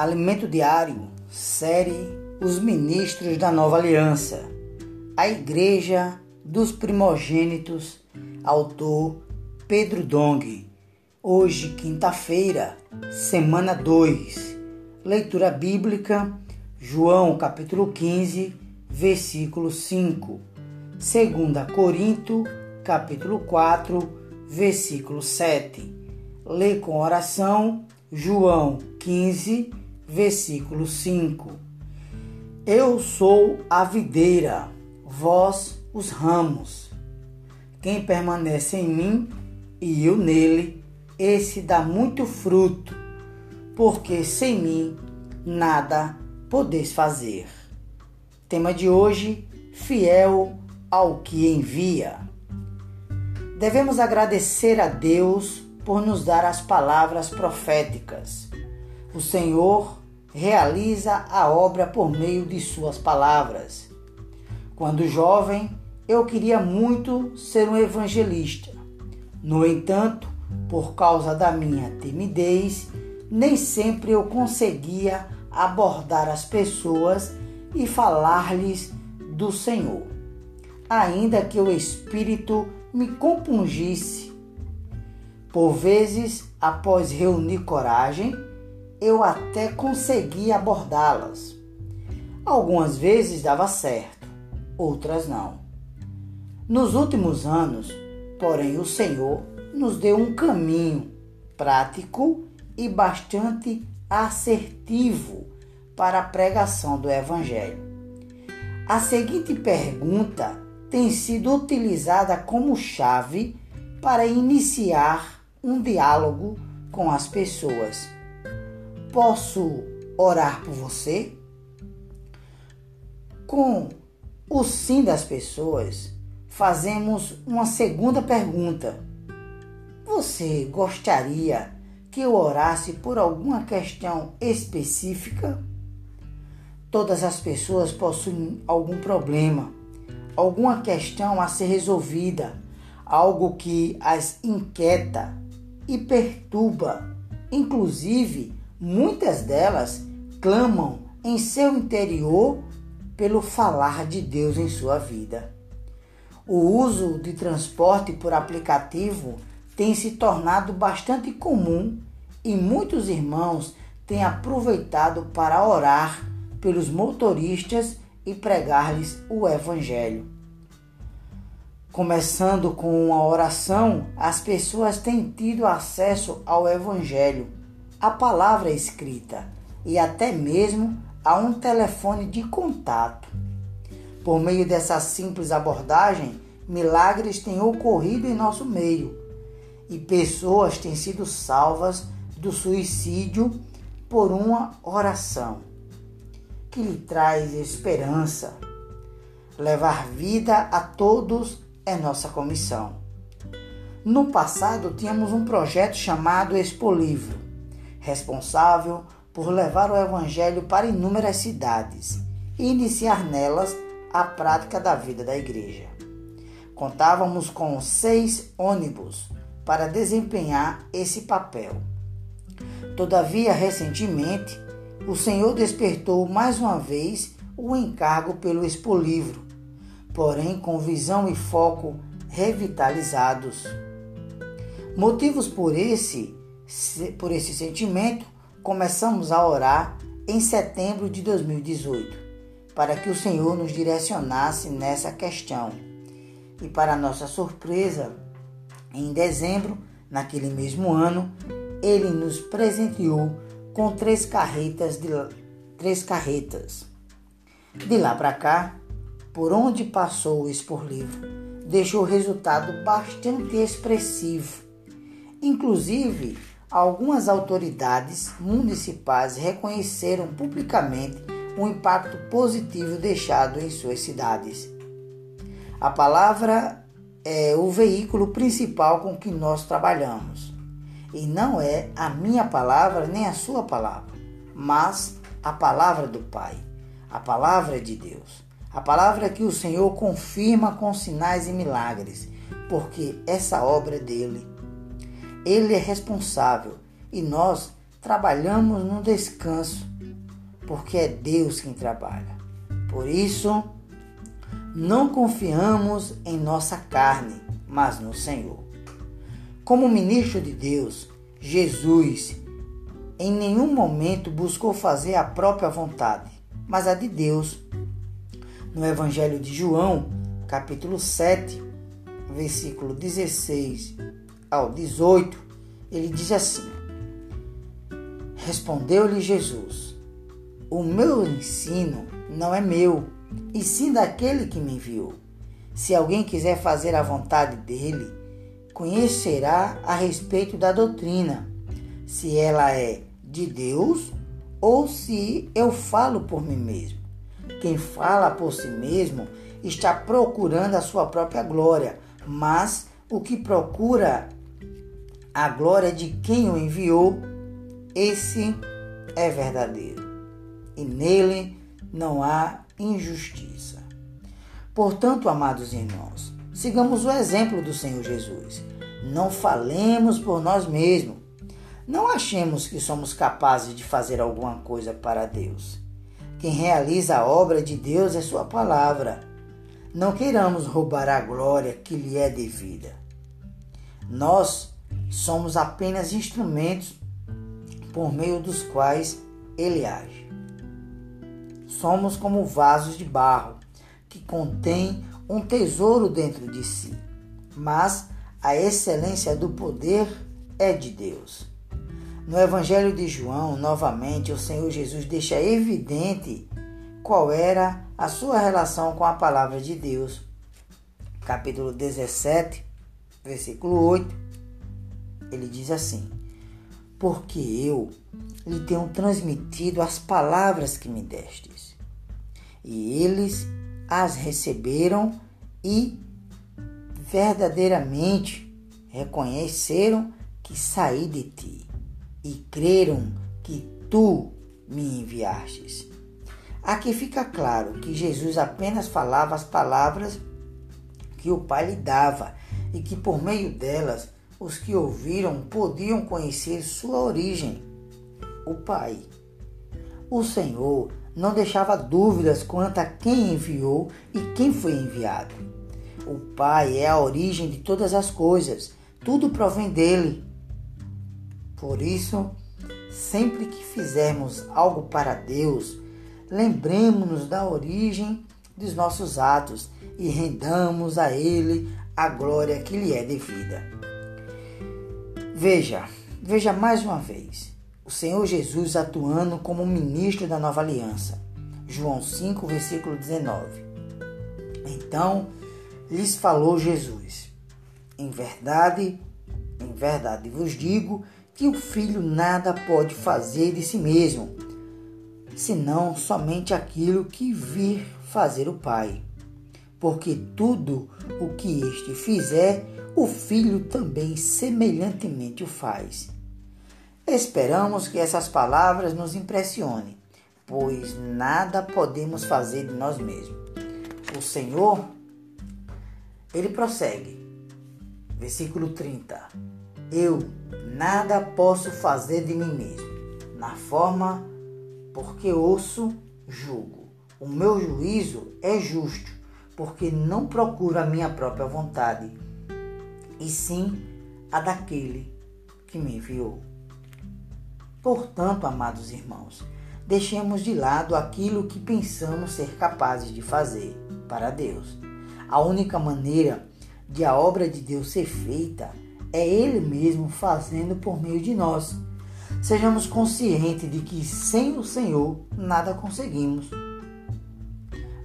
Alimento Diário, série Os Ministros da Nova Aliança. A Igreja dos Primogênitos, autor Pedro Dong. Hoje, quinta-feira, semana 2. Leitura bíblica, João capítulo 15, versículo 5. 2 Corinto, capítulo 4, versículo 7. Lê com oração, João 15, versículo 5. Eu sou a videira, vós os ramos. Quem permanece em mim e eu nele, esse dá muito fruto, porque sem mim nada podeis fazer. Tema de hoje: fiel ao que envia. Devemos agradecer a Deus por nos dar as palavras proféticas o Senhor realiza a obra por meio de suas palavras. Quando jovem, eu queria muito ser um evangelista. No entanto, por causa da minha timidez, nem sempre eu conseguia abordar as pessoas e falar-lhes do Senhor. Ainda que o Espírito me compungisse. Por vezes, após reunir coragem, eu até conseguia abordá-las. Algumas vezes dava certo, outras não. Nos últimos anos, porém, o Senhor nos deu um caminho prático e bastante assertivo para a pregação do Evangelho. A seguinte pergunta tem sido utilizada como chave para iniciar um diálogo com as pessoas Posso orar por você? Com o sim das pessoas, fazemos uma segunda pergunta. Você gostaria que eu orasse por alguma questão específica? Todas as pessoas possuem algum problema, alguma questão a ser resolvida, algo que as inquieta e perturba, inclusive Muitas delas clamam em seu interior pelo falar de Deus em sua vida. O uso de transporte por aplicativo tem se tornado bastante comum e muitos irmãos têm aproveitado para orar pelos motoristas e pregar-lhes o Evangelho. Começando com uma oração, as pessoas têm tido acesso ao Evangelho a palavra escrita e até mesmo a um telefone de contato. Por meio dessa simples abordagem, milagres têm ocorrido em nosso meio e pessoas têm sido salvas do suicídio por uma oração que lhe traz esperança. Levar vida a todos é nossa comissão. No passado, tínhamos um projeto chamado Expo Livro responsável por levar o Evangelho para inúmeras cidades e iniciar nelas a prática da vida da igreja. Contávamos com seis ônibus para desempenhar esse papel. Todavia, recentemente, o Senhor despertou mais uma vez o encargo pelo Expo Livro, porém com visão e foco revitalizados. Motivos por esse por esse sentimento, começamos a orar em setembro de 2018, para que o Senhor nos direcionasse nessa questão. E para nossa surpresa, em dezembro, naquele mesmo ano, ele nos presenteou com três carretas de três carretas. De lá para cá, por onde passou o Expor Livro, deixou resultado bastante expressivo. Inclusive, algumas autoridades municipais reconheceram publicamente o impacto positivo deixado em suas cidades. A palavra é o veículo principal com que nós trabalhamos. E não é a minha palavra nem a sua palavra, mas a palavra do Pai, a palavra de Deus. A palavra que o Senhor confirma com sinais e milagres, porque essa obra dele ele é responsável e nós trabalhamos no descanso porque é Deus quem trabalha. Por isso, não confiamos em nossa carne, mas no Senhor. Como ministro de Deus, Jesus em nenhum momento buscou fazer a própria vontade, mas a de Deus. No Evangelho de João, capítulo 7, versículo 16 ao 18, ele diz assim: Respondeu-lhe Jesus: O meu ensino não é meu, e sim daquele que me enviou. Se alguém quiser fazer a vontade dele, conhecerá a respeito da doutrina, se ela é de Deus ou se eu falo por mim mesmo. Quem fala por si mesmo está procurando a sua própria glória, mas o que procura a glória de quem o enviou, esse é verdadeiro. E nele não há injustiça. Portanto, amados irmãos, sigamos o exemplo do Senhor Jesus. Não falemos por nós mesmos, não achemos que somos capazes de fazer alguma coisa para Deus. Quem realiza a obra de Deus é Sua palavra. Não queiramos roubar a glória que lhe é devida. Nós somos apenas instrumentos por meio dos quais Ele age. Somos como vasos de barro que contêm um tesouro dentro de si, mas a excelência do poder é de Deus. No Evangelho de João, novamente, o Senhor Jesus deixa evidente qual era a sua relação com a palavra de Deus. Capítulo 17, versículo 8, ele diz assim: Porque eu lhe tenho transmitido as palavras que me destes, e eles as receberam e verdadeiramente reconheceram que saí de ti e creram que tu me enviastes. Aqui fica claro que Jesus apenas falava as palavras que o Pai lhe dava e que por meio delas os que ouviram podiam conhecer sua origem, o Pai. O Senhor não deixava dúvidas quanto a quem enviou e quem foi enviado. O Pai é a origem de todas as coisas, tudo provém dele. Por isso, sempre que fizermos algo para Deus, lembremos-nos da origem dos nossos atos e rendamos a Ele a glória que lhe é devida. Veja, veja mais uma vez, o Senhor Jesus atuando como ministro da nova aliança. João 5, versículo 19. Então lhes falou Jesus: Em verdade, em verdade vos digo que o filho nada pode fazer de si mesmo, senão somente aquilo que vir fazer o Pai. Porque tudo o que este fizer, o filho também semelhantemente o faz. Esperamos que essas palavras nos impressionem, pois nada podemos fazer de nós mesmos. O Senhor, ele prossegue. Versículo 30. Eu nada posso fazer de mim mesmo, na forma porque ouço, julgo. O meu juízo é justo, porque não procuro a minha própria vontade, e sim a daquele que me enviou. Portanto, amados irmãos, deixemos de lado aquilo que pensamos ser capazes de fazer para Deus. A única maneira de a obra de Deus ser feita é Ele mesmo fazendo por meio de nós. Sejamos conscientes de que sem o Senhor nada conseguimos.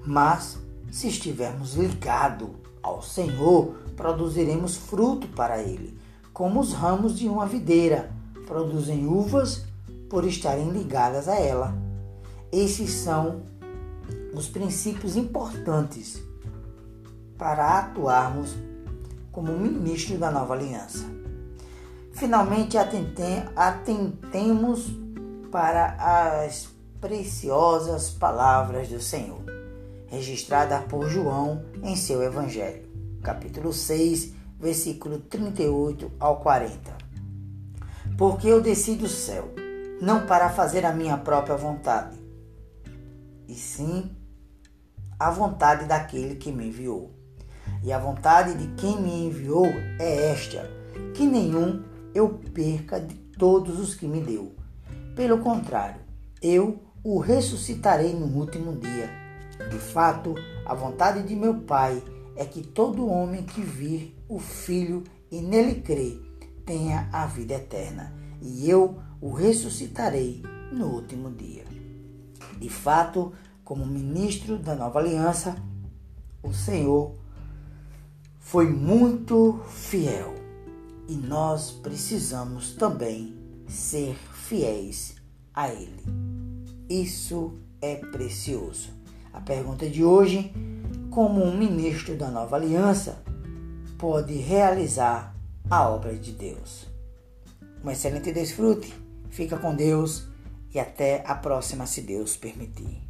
Mas se estivermos ligados ao Senhor, produziremos fruto para Ele, como os ramos de uma videira produzem uvas por estarem ligadas a ela. Esses são os princípios importantes para atuarmos como ministro da nova aliança. Finalmente, atentemos para as preciosas palavras do Senhor, registradas por João em seu Evangelho, capítulo 6, versículo 38 ao 40. Porque eu desci do céu, não para fazer a minha própria vontade, e sim a vontade daquele que me enviou. E a vontade de quem me enviou é esta: que nenhum eu perca de todos os que me deu. Pelo contrário, eu o ressuscitarei no último dia. De fato, a vontade de meu Pai é que todo homem que vir o Filho e nele crê tenha a vida eterna, e eu o ressuscitarei no último dia. De fato, como ministro da nova aliança, o Senhor foi muito fiel e nós precisamos também ser fiéis a Ele. Isso é precioso. A pergunta de hoje: como um ministro da nova aliança pode realizar a obra de Deus? Um excelente desfrute, fica com Deus e até a próxima, se Deus permitir.